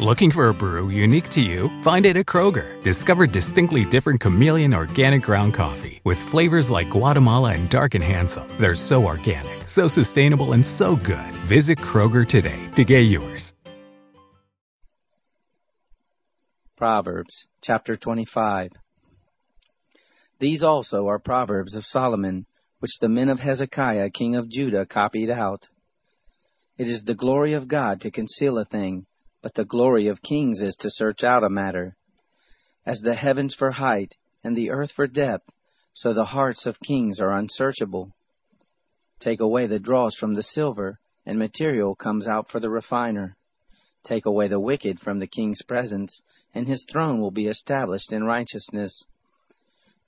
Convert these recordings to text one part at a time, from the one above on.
Looking for a brew unique to you? Find it at Kroger. Discover distinctly different chameleon organic ground coffee with flavors like Guatemala and Dark and Handsome. They're so organic, so sustainable, and so good. Visit Kroger today to get yours. Proverbs chapter 25 These also are proverbs of Solomon, which the men of Hezekiah king of Judah copied out. It is the glory of God to conceal a thing but the glory of kings is to search out a matter. As the heavens for height, and the earth for depth, so the hearts of kings are unsearchable. Take away the dross from the silver, and material comes out for the refiner. Take away the wicked from the king's presence, and his throne will be established in righteousness.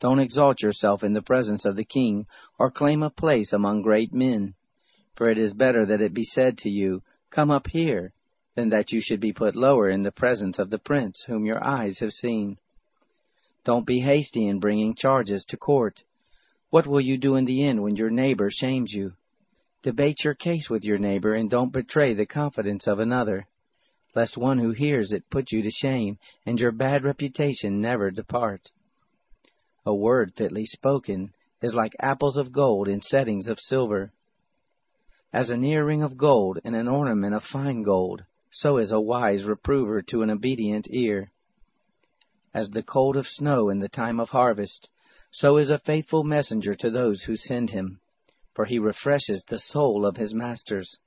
Don't exalt yourself in the presence of the king, or claim a place among great men. For it is better that it be said to you, Come up here, than that you should be put lower in the presence of the prince whom your eyes have seen. Don't be hasty in bringing charges to court. What will you do in the end when your neighbor shames you? Debate your case with your neighbor and don't betray the confidence of another, lest one who hears it put you to shame and your bad reputation never depart. A word fitly spoken is like apples of gold in settings of silver. As an earring of gold and an ornament of fine gold, so is a wise reprover to an obedient ear. As the cold of snow in the time of harvest, so is a faithful messenger to those who send him, for he refreshes the soul of his masters.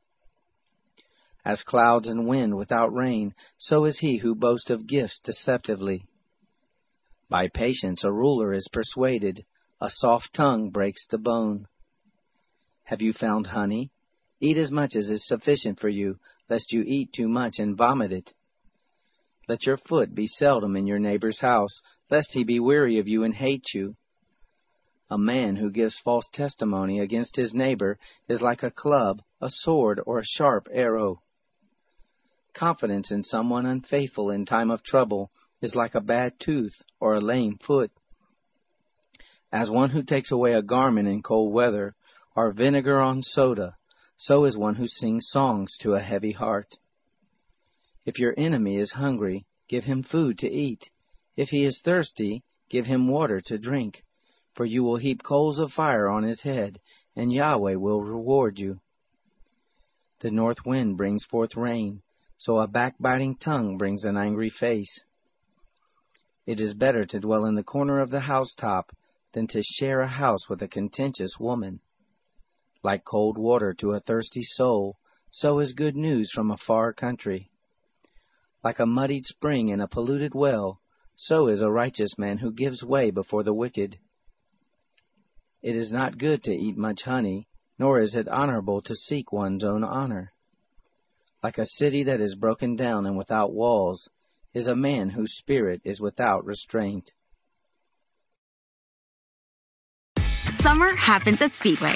As clouds and wind without rain, so is he who boasts of gifts deceptively. By patience a ruler is persuaded, a soft tongue breaks the bone. Have you found honey? Eat as much as is sufficient for you, lest you eat too much and vomit it. Let your foot be seldom in your neighbor's house, lest he be weary of you and hate you. A man who gives false testimony against his neighbor is like a club, a sword, or a sharp arrow. Confidence in someone unfaithful in time of trouble is like a bad tooth or a lame foot. As one who takes away a garment in cold weather, or vinegar on soda, so is one who sings songs to a heavy heart. If your enemy is hungry, give him food to eat. If he is thirsty, give him water to drink. For you will heap coals of fire on his head, and Yahweh will reward you. The north wind brings forth rain, so a backbiting tongue brings an angry face. It is better to dwell in the corner of the housetop than to share a house with a contentious woman. Like cold water to a thirsty soul, so is good news from a far country. Like a muddied spring in a polluted well, so is a righteous man who gives way before the wicked. It is not good to eat much honey, nor is it honorable to seek one's own honor. Like a city that is broken down and without walls, is a man whose spirit is without restraint. Summer happens at Speedway